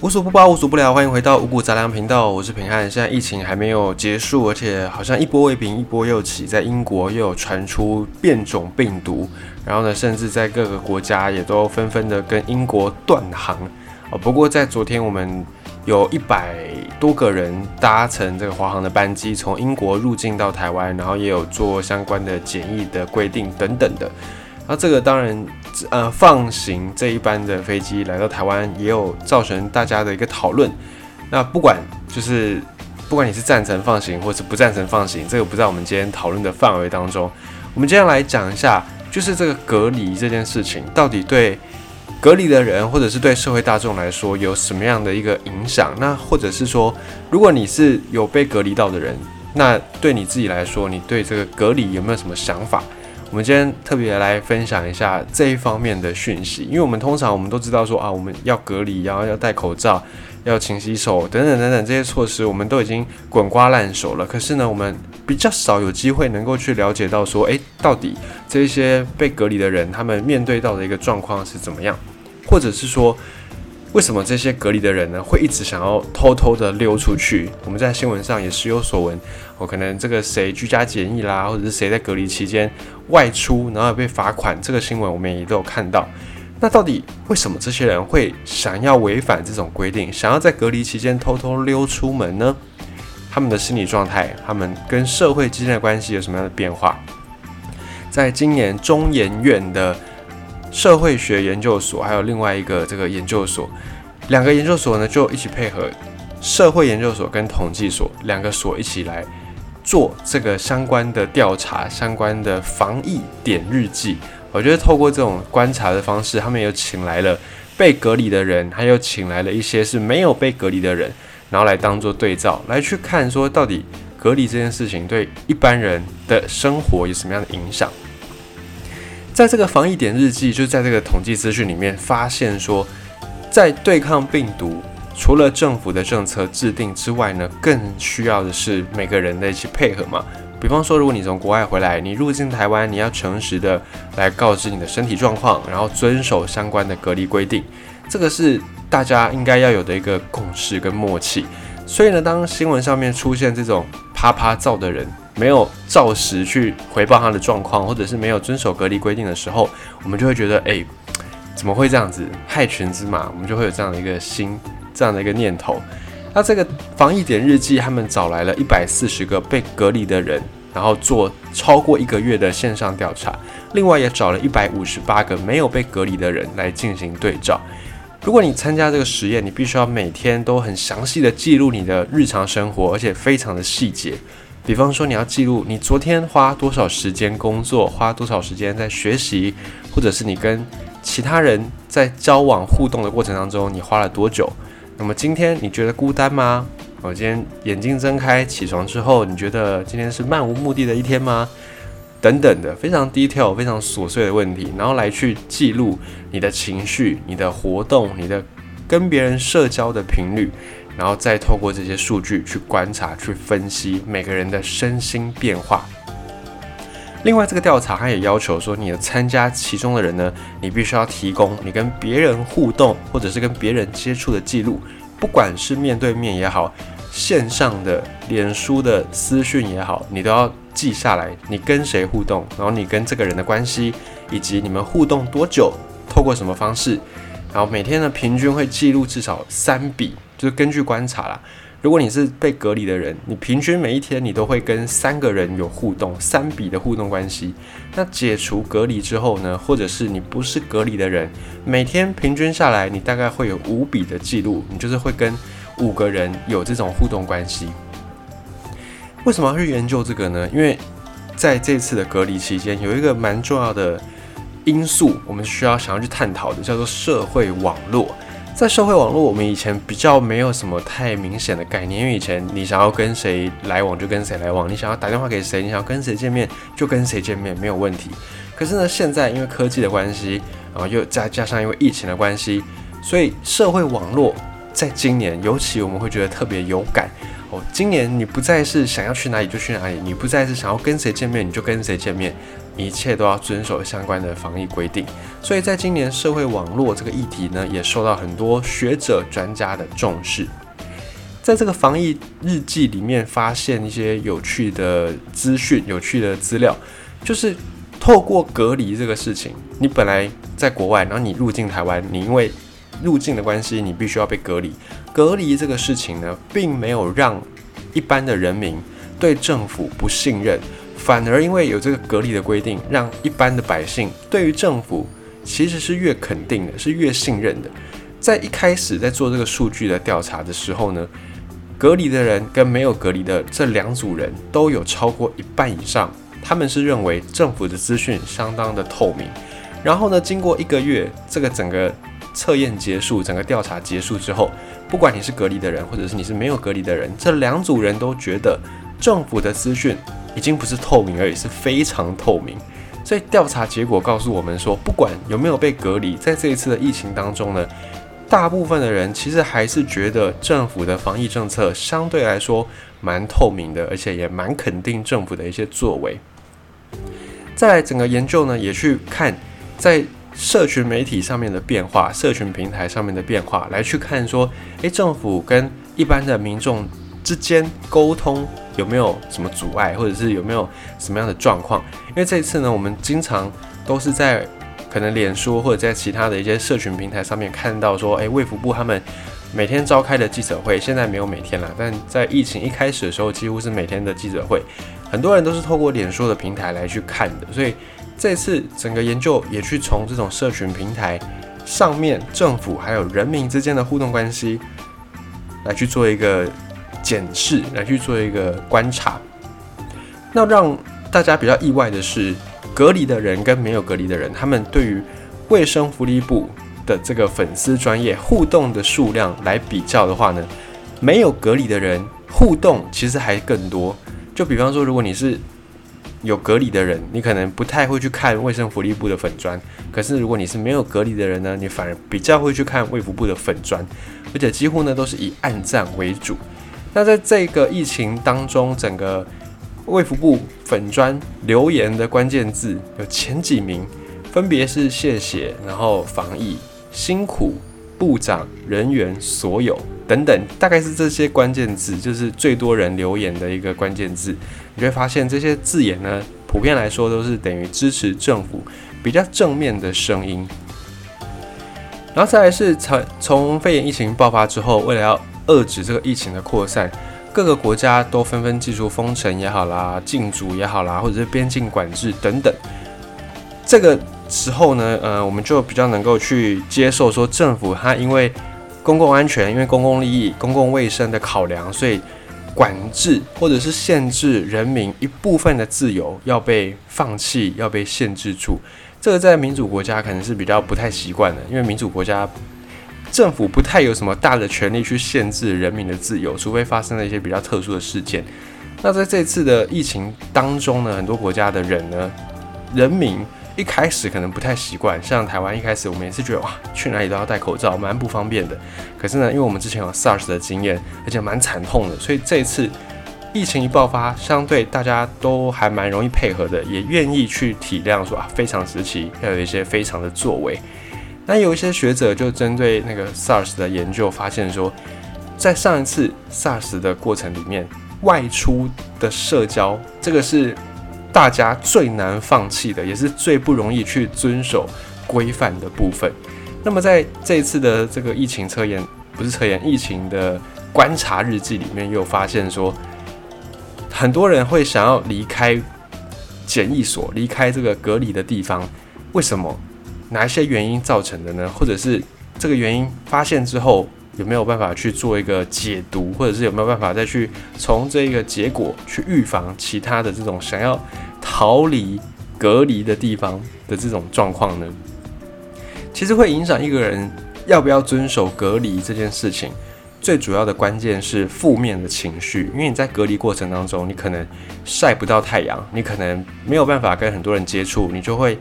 无所不包，无所不聊，欢迎回到五谷杂粮频道，我是平汉。现在疫情还没有结束，而且好像一波未平，一波又起，在英国又有传出变种病毒，然后呢，甚至在各个国家也都纷纷的跟英国断航。哦，不过在昨天，我们有一百多个人搭乘这个华航的班机从英国入境到台湾，然后也有做相关的检疫的规定等等的。那这个当然，呃，放行这一班的飞机来到台湾，也有造成大家的一个讨论。那不管就是不管你是赞成放行，或是不赞成放行，这个不在我们今天讨论的范围当中。我们接下来讲一下，就是这个隔离这件事情，到底对隔离的人，或者是对社会大众来说，有什么样的一个影响？那或者是说，如果你是有被隔离到的人，那对你自己来说，你对这个隔离有没有什么想法？我们今天特别来分享一下这一方面的讯息，因为我们通常我们都知道说啊，我们要隔离，然后要戴口罩，要勤洗手等等等等这些措施，我们都已经滚瓜烂熟了。可是呢，我们比较少有机会能够去了解到说，诶，到底这些被隔离的人他们面对到的一个状况是怎么样，或者是说。为什么这些隔离的人呢，会一直想要偷偷的溜出去？我们在新闻上也时有所闻，我可能这个谁居家检疫啦，或者是谁在隔离期间外出，然后被罚款，这个新闻我们也都有看到。那到底为什么这些人会想要违反这种规定，想要在隔离期间偷偷溜出门呢？他们的心理状态，他们跟社会之间的关系有什么样的变化？在今年中研院的。社会学研究所还有另外一个这个研究所，两个研究所呢就一起配合社会研究所跟统计所两个所一起来做这个相关的调查，相关的防疫点日记。我觉得透过这种观察的方式，他们又请来了被隔离的人，还有请来了一些是没有被隔离的人，然后来当做对照，来去看说到底隔离这件事情对一般人的生活有什么样的影响。在这个防疫点日记，就在这个统计资讯里面发现说，在对抗病毒，除了政府的政策制定之外呢，更需要的是每个人的一起配合嘛。比方说，如果你从国外回来，你入境台湾，你要诚实的来告知你的身体状况，然后遵守相关的隔离规定，这个是大家应该要有的一个共识跟默契。所以呢，当新闻上面出现这种啪啪照的人，没有照实去回报他的状况，或者是没有遵守隔离规定的时候，我们就会觉得，哎，怎么会这样子害群之马？我们就会有这样的一个心，这样的一个念头。那这个防疫点日记，他们找来了一百四十个被隔离的人，然后做超过一个月的线上调查，另外也找了一百五十八个没有被隔离的人来进行对照。如果你参加这个实验，你必须要每天都很详细的记录你的日常生活，而且非常的细节。比方说，你要记录你昨天花多少时间工作，花多少时间在学习，或者是你跟其他人在交往互动的过程当中，你花了多久？那么今天你觉得孤单吗？我今天眼睛睁开起床之后，你觉得今天是漫无目的的一天吗？等等的非常 detail、非常琐碎的问题，然后来去记录你的情绪、你的活动、你的跟别人社交的频率。然后再透过这些数据去观察、去分析每个人的身心变化。另外，这个调查它也要求说，你的参加其中的人呢，你必须要提供你跟别人互动或者是跟别人接触的记录，不管是面对面也好，线上的脸书的私讯也好，你都要记下来，你跟谁互动，然后你跟这个人的关系，以及你们互动多久，透过什么方式，然后每天呢平均会记录至少三笔。就是根据观察啦，如果你是被隔离的人，你平均每一天你都会跟三个人有互动，三笔的互动关系。那解除隔离之后呢，或者是你不是隔离的人，每天平均下来，你大概会有五笔的记录，你就是会跟五个人有这种互动关系。为什么要去研究这个呢？因为在这次的隔离期间，有一个蛮重要的因素，我们需要想要去探讨的，叫做社会网络。在社会网络，我们以前比较没有什么太明显的概念，因为以前你想要跟谁来往就跟谁来往，你想要打电话给谁，你想要跟谁见面就跟谁见面，没有问题。可是呢，现在因为科技的关系，然后又再加上因为疫情的关系，所以社会网络在今年尤其我们会觉得特别有感哦。今年你不再是想要去哪里就去哪里，你不再是想要跟谁见面你就跟谁见面，一切都要遵守相关的防疫规定。所以在今年社会网络这个议题呢，也受到很多学者专家的重视。在这个防疫日记里面，发现一些有趣的资讯、有趣的资料，就是透过隔离这个事情，你本来在国外，然后你入境台湾，你因为入境的关系，你必须要被隔离。隔离这个事情呢，并没有让一般的人民对政府不信任，反而因为有这个隔离的规定，让一般的百姓对于政府其实是越肯定的，是越信任的。在一开始在做这个数据的调查的时候呢，隔离的人跟没有隔离的这两组人都有超过一半以上，他们是认为政府的资讯相当的透明。然后呢，经过一个月，这个整个测验结束，整个调查结束之后，不管你是隔离的人，或者是你是没有隔离的人，这两组人都觉得政府的资讯已经不是透明而已，是非常透明。所以调查结果告诉我们说，不管有没有被隔离，在这一次的疫情当中呢。大部分的人其实还是觉得政府的防疫政策相对来说蛮透明的，而且也蛮肯定政府的一些作为。在整个研究呢，也去看在社群媒体上面的变化、社群平台上面的变化，来去看说，诶，政府跟一般的民众之间沟通有没有什么阻碍，或者是有没有什么样的状况？因为这次呢，我们经常都是在。可能脸书或者在其他的一些社群平台上面看到说，诶，卫福部他们每天召开的记者会，现在没有每天了，但在疫情一开始的时候，几乎是每天的记者会，很多人都是透过脸书的平台来去看的，所以这次整个研究也去从这种社群平台上面政府还有人民之间的互动关系来去做一个检视，来去做一个观察。那让大家比较意外的是。隔离的人跟没有隔离的人，他们对于卫生福利部的这个粉丝专业互动的数量来比较的话呢，没有隔离的人互动其实还更多。就比方说，如果你是有隔离的人，你可能不太会去看卫生福利部的粉砖；可是如果你是没有隔离的人呢，你反而比较会去看卫福部的粉砖，而且几乎呢都是以暗赞为主。那在这个疫情当中，整个卫福部粉砖留言的关键字有前几名，分别是谢谢，然后防疫辛苦，部长人员所有等等，大概是这些关键字，就是最多人留言的一个关键字。你会发现这些字眼呢，普遍来说都是等于支持政府比较正面的声音。然后再来是从从肺炎疫情爆发之后，为了要遏制这个疫情的扩散。各个国家都纷纷祭出封城也好啦，禁足也好啦，或者是边境管制等等。这个时候呢，呃，我们就比较能够去接受说，政府它因为公共安全、因为公共利益、公共卫生的考量，所以管制或者是限制人民一部分的自由要被放弃、要被限制住。这个在民主国家可能是比较不太习惯的，因为民主国家。政府不太有什么大的权利去限制人民的自由，除非发生了一些比较特殊的事件。那在这次的疫情当中呢，很多国家的人呢，人民一开始可能不太习惯，像台湾一开始我们也是觉得哇，去哪里都要戴口罩，蛮不方便的。可是呢，因为我们之前有 SARS 的经验，而且蛮惨痛的，所以这次疫情一爆发，相对大家都还蛮容易配合的，也愿意去体谅说啊，非常时期要有一些非常的作为。那有一些学者就针对那个 SARS 的研究发现说，在上一次 SARS 的过程里面，外出的社交这个是大家最难放弃的，也是最不容易去遵守规范的部分。那么在这一次的这个疫情测验，不是测验，疫情的观察日记里面，又发现说，很多人会想要离开检疫所，离开这个隔离的地方，为什么？哪一些原因造成的呢？或者是这个原因发现之后，有没有办法去做一个解读，或者是有没有办法再去从这个结果去预防其他的这种想要逃离隔离的地方的这种状况呢？其实会影响一个人要不要遵守隔离这件事情，最主要的关键是负面的情绪，因为你在隔离过程当中，你可能晒不到太阳，你可能没有办法跟很多人接触，你就会。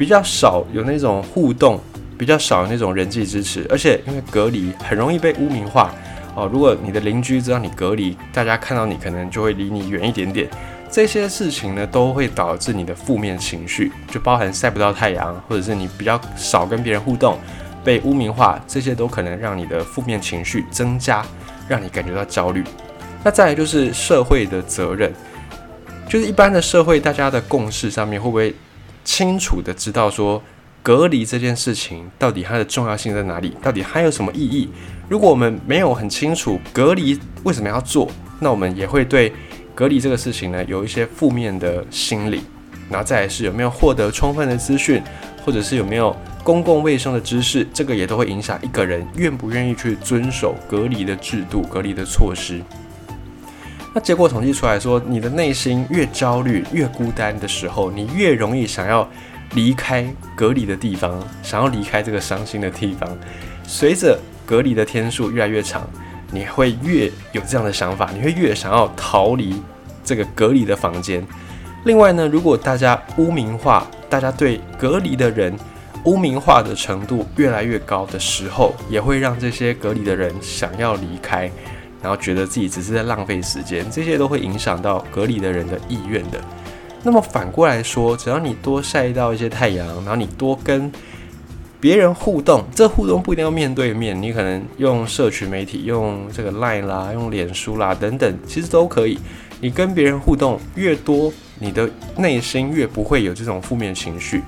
比较少有那种互动，比较少有那种人际支持，而且因为隔离很容易被污名化哦。如果你的邻居知道你隔离，大家看到你可能就会离你远一点点。这些事情呢，都会导致你的负面情绪，就包含晒不到太阳，或者是你比较少跟别人互动，被污名化，这些都可能让你的负面情绪增加，让你感觉到焦虑。那再来就是社会的责任，就是一般的社会大家的共识上面，会不会清楚的知道说隔离这件事情到底它的重要性在哪里，到底它有什么意义？如果我们没有很清楚隔离为什么要做，那我们也会对。隔离这个事情呢，有一些负面的心理，然后再来是有没有获得充分的资讯，或者是有没有公共卫生的知识，这个也都会影响一个人愿不愿意去遵守隔离的制度、隔离的措施。那结果统计出来说，你的内心越焦虑、越孤单的时候，你越容易想要离开隔离的地方，想要离开这个伤心的地方。随着隔离的天数越来越长。你会越有这样的想法，你会越想要逃离这个隔离的房间。另外呢，如果大家污名化，大家对隔离的人污名化的程度越来越高的时候，也会让这些隔离的人想要离开，然后觉得自己只是在浪费时间，这些都会影响到隔离的人的意愿的。那么反过来说，只要你多晒到一些太阳，然后你多跟。别人互动，这互动不一定要面对面，你可能用社群媒体，用这个 Line 啦，用脸书啦等等，其实都可以。你跟别人互动越多，你的内心越不会有这种负面情绪，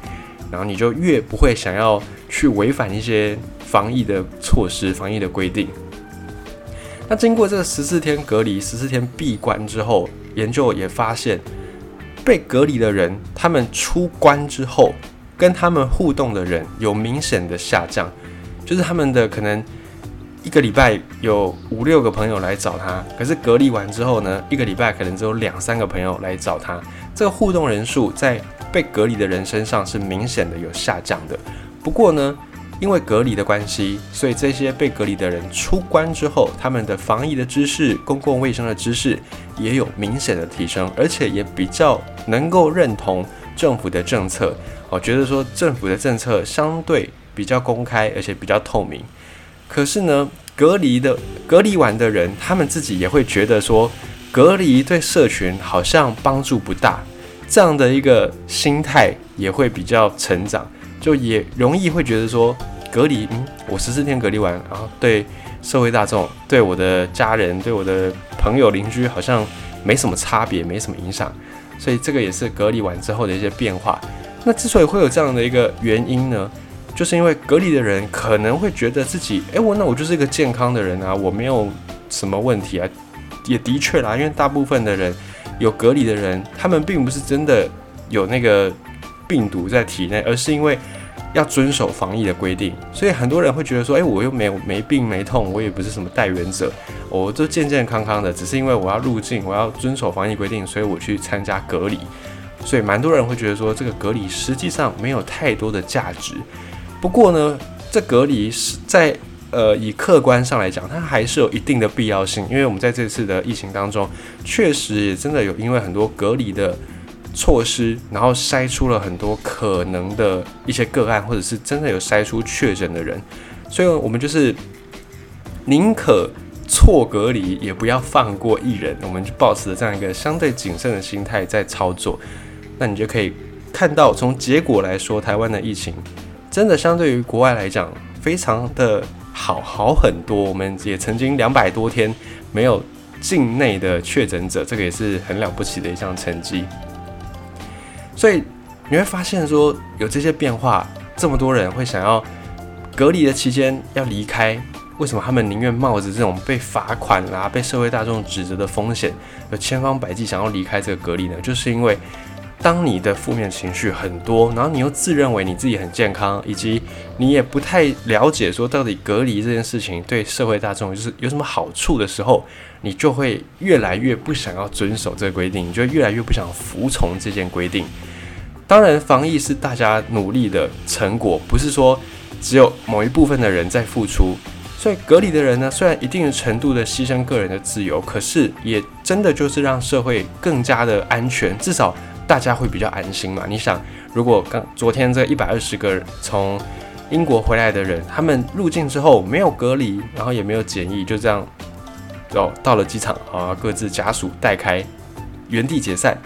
然后你就越不会想要去违反一些防疫的措施、防疫的规定。那经过这十四天隔离、十四天闭关之后，研究也发现，被隔离的人，他们出关之后。跟他们互动的人有明显的下降，就是他们的可能一个礼拜有五六个朋友来找他，可是隔离完之后呢，一个礼拜可能只有两三个朋友来找他。这个互动人数在被隔离的人身上是明显的有下降的。不过呢，因为隔离的关系，所以这些被隔离的人出关之后，他们的防疫的知识、公共卫生的知识也有明显的提升，而且也比较能够认同政府的政策。我觉得说政府的政策相对比较公开，而且比较透明。可是呢，隔离的隔离完的人，他们自己也会觉得说，隔离对社群好像帮助不大，这样的一个心态也会比较成长，就也容易会觉得说，隔离，嗯，我十四天隔离完，然后对社会大众、对我的家人、对我的朋友邻居好像没什么差别，没什么影响。所以这个也是隔离完之后的一些变化。那之所以会有这样的一个原因呢，就是因为隔离的人可能会觉得自己，哎，我那我就是一个健康的人啊，我没有什么问题啊，也的确啦，因为大部分的人有隔离的人，他们并不是真的有那个病毒在体内，而是因为要遵守防疫的规定，所以很多人会觉得说，哎，我又没有没病没痛，我也不是什么带源者，我都健健康康的，只是因为我要入境，我要遵守防疫规定，所以我去参加隔离。所以蛮多人会觉得说，这个隔离实际上没有太多的价值。不过呢，这隔离是在呃以客观上来讲，它还是有一定的必要性。因为我们在这次的疫情当中，确实也真的有因为很多隔离的措施，然后筛出了很多可能的一些个案，或者是真的有筛出确诊的人。所以我们就是宁可错隔离，也不要放过一人。我们就保持着这样一个相对谨慎的心态在操作。那你就可以看到，从结果来说，台湾的疫情真的相对于国外来讲，非常的好好很多。我们也曾经两百多天没有境内的确诊者，这个也是很了不起的一项成绩。所以你会发现，说有这些变化，这么多人会想要隔离的期间要离开，为什么他们宁愿冒着这种被罚款啦、被社会大众指责的风险，有千方百计想要离开这个隔离呢？就是因为。当你的负面情绪很多，然后你又自认为你自己很健康，以及你也不太了解说到底隔离这件事情对社会大众就是有什么好处的时候，你就会越来越不想要遵守这个规定，你就越来越不想服从这件规定。当然，防疫是大家努力的成果，不是说只有某一部分的人在付出。所以隔离的人呢，虽然一定程度的牺牲个人的自由，可是也真的就是让社会更加的安全，至少。大家会比较安心嘛？你想，如果刚昨天这一百二十个从英国回来的人，他们入境之后没有隔离，然后也没有检疫，就这样，哦，到了机场啊，各自家属带开原地解散。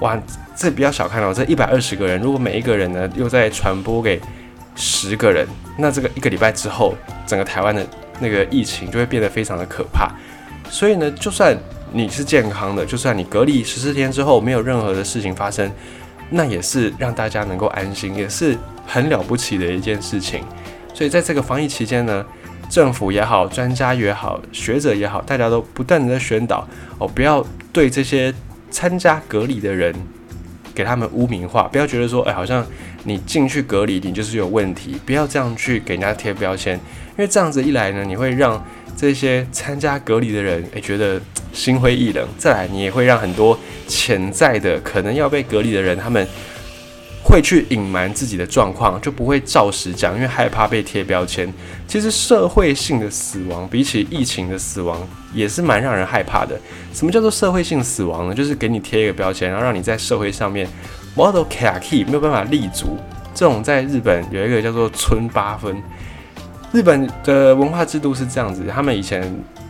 哇，这比较小看哦，这一百二十个人，如果每一个人呢又在传播给十个人，那这个一个礼拜之后，整个台湾的那个疫情就会变得非常的可怕。所以呢，就算你是健康的，就算你隔离十四天之后没有任何的事情发生，那也是让大家能够安心，也是很了不起的一件事情。所以在这个防疫期间呢，政府也好，专家也好，学者也好，大家都不断的在宣导哦，不要对这些参加隔离的人给他们污名化，不要觉得说，哎，好像你进去隔离，你就是有问题，不要这样去给人家贴标签，因为这样子一来呢，你会让这些参加隔离的人，诶，觉得心灰意冷。再来，你也会让很多潜在的可能要被隔离的人，他们会去隐瞒自己的状况，就不会照实讲，因为害怕被贴标签。其实社会性的死亡比起疫情的死亡，也是蛮让人害怕的。什么叫做社会性死亡呢？就是给你贴一个标签，然后让你在社会上面 model key 没有办法立足。这种在日本有一个叫做村八分。日本的文化制度是这样子，他们以前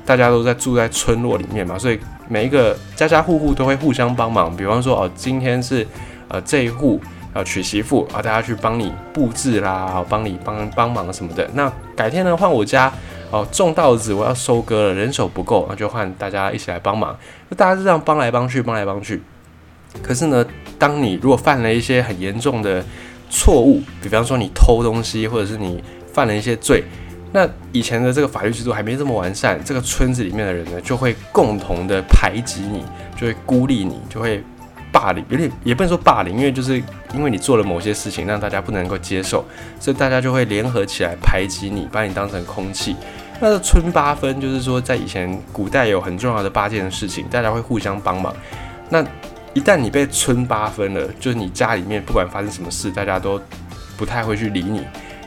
大家都在住在村落里面嘛，所以每一个家家户户都会互相帮忙。比方说，哦，今天是呃这一户要娶媳妇啊，大家去帮你布置啦，帮你帮帮忙什么的。那改天呢，换我家哦种稻子，我要收割了，人手不够，那就换大家一起来帮忙。那大家就这样帮来帮去，帮来帮去。可是呢，当你如果犯了一些很严重的错误，比方说你偷东西，或者是你犯了一些罪，那以前的这个法律制度还没这么完善，这个村子里面的人呢，就会共同的排挤你，就会孤立你，就会霸凌，有点也不能说霸凌，因为就是因为你做了某些事情让大家不能够接受，所以大家就会联合起来排挤你，把你当成空气。那个村八分就是说，在以前古代有很重要的八件事情，大家会互相帮忙。那一旦你被村八分了，就是你家里面不管发生什么事，大家都不太会去理你。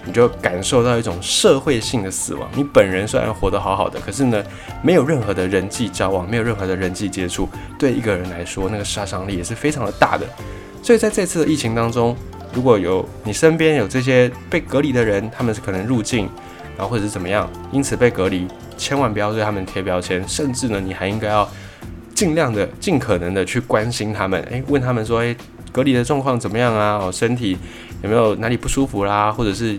你就感受到一种社会性的死亡。你本人虽然活得好好的，可是呢，没有任何的人际交往，没有任何的人际接触，对一个人来说，那个杀伤力也是非常的大的。所以在这次的疫情当中，如果有你身边有这些被隔离的人，他们是可能入境，然后或者是怎么样，因此被隔离，千万不要对他们贴标签，甚至呢，你还应该要尽量的、尽可能的去关心他们，诶，问他们说，诶，隔离的状况怎么样啊？哦，身体。有没有哪里不舒服啦，或者是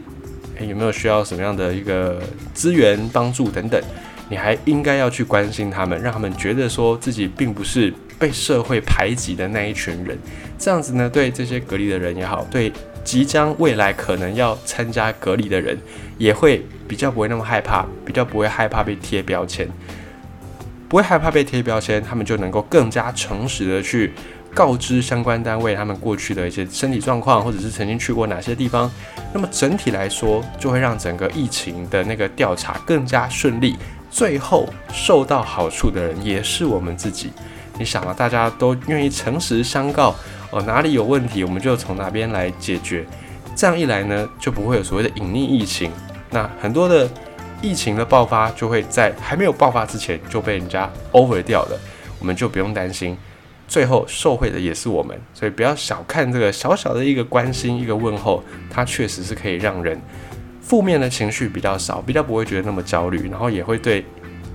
有没有需要什么样的一个资源帮助等等，你还应该要去关心他们，让他们觉得说自己并不是被社会排挤的那一群人。这样子呢，对这些隔离的人也好，对即将未来可能要参加隔离的人，也会比较不会那么害怕，比较不会害怕被贴标签，不会害怕被贴标签，他们就能够更加诚实的去。告知相关单位他们过去的一些身体状况，或者是曾经去过哪些地方，那么整体来说就会让整个疫情的那个调查更加顺利。最后受到好处的人也是我们自己。你想啊，大家都愿意诚实相告哦，哪里有问题我们就从哪边来解决。这样一来呢，就不会有所谓的隐匿疫情。那很多的疫情的爆发就会在还没有爆发之前就被人家 over 掉了，我们就不用担心。最后受贿的也是我们，所以不要小看这个小小的一个关心、一个问候，它确实是可以让人负面的情绪比较少，比较不会觉得那么焦虑，然后也会对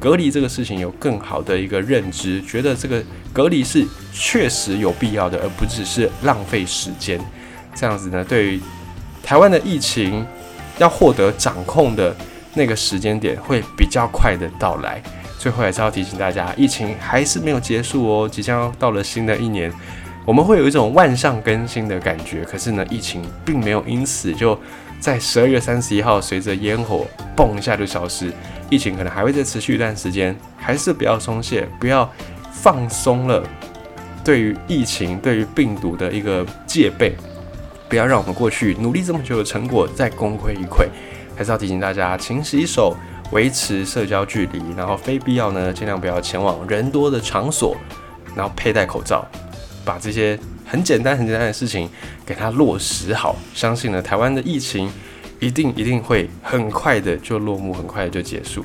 隔离这个事情有更好的一个认知，觉得这个隔离是确实有必要的，而不只是浪费时间。这样子呢，对于台湾的疫情要获得掌控的那个时间点，会比较快的到来。最后还是要提醒大家，疫情还是没有结束哦，即将要到了新的一年，我们会有一种万象更新的感觉。可是呢，疫情并没有因此就在十二月三十一号随着烟火嘣一下就消失，疫情可能还会再持续一段时间，还是不要松懈，不要放松了对于疫情、对于病毒的一个戒备，不要让我们过去努力这么久的成果再功亏一篑。还是要提醒大家，勤洗手。维持社交距离，然后非必要呢，尽量不要前往人多的场所，然后佩戴口罩，把这些很简单、很简单的事情给它落实好。相信呢，台湾的疫情一定一定会很快的就落幕，很快的就结束。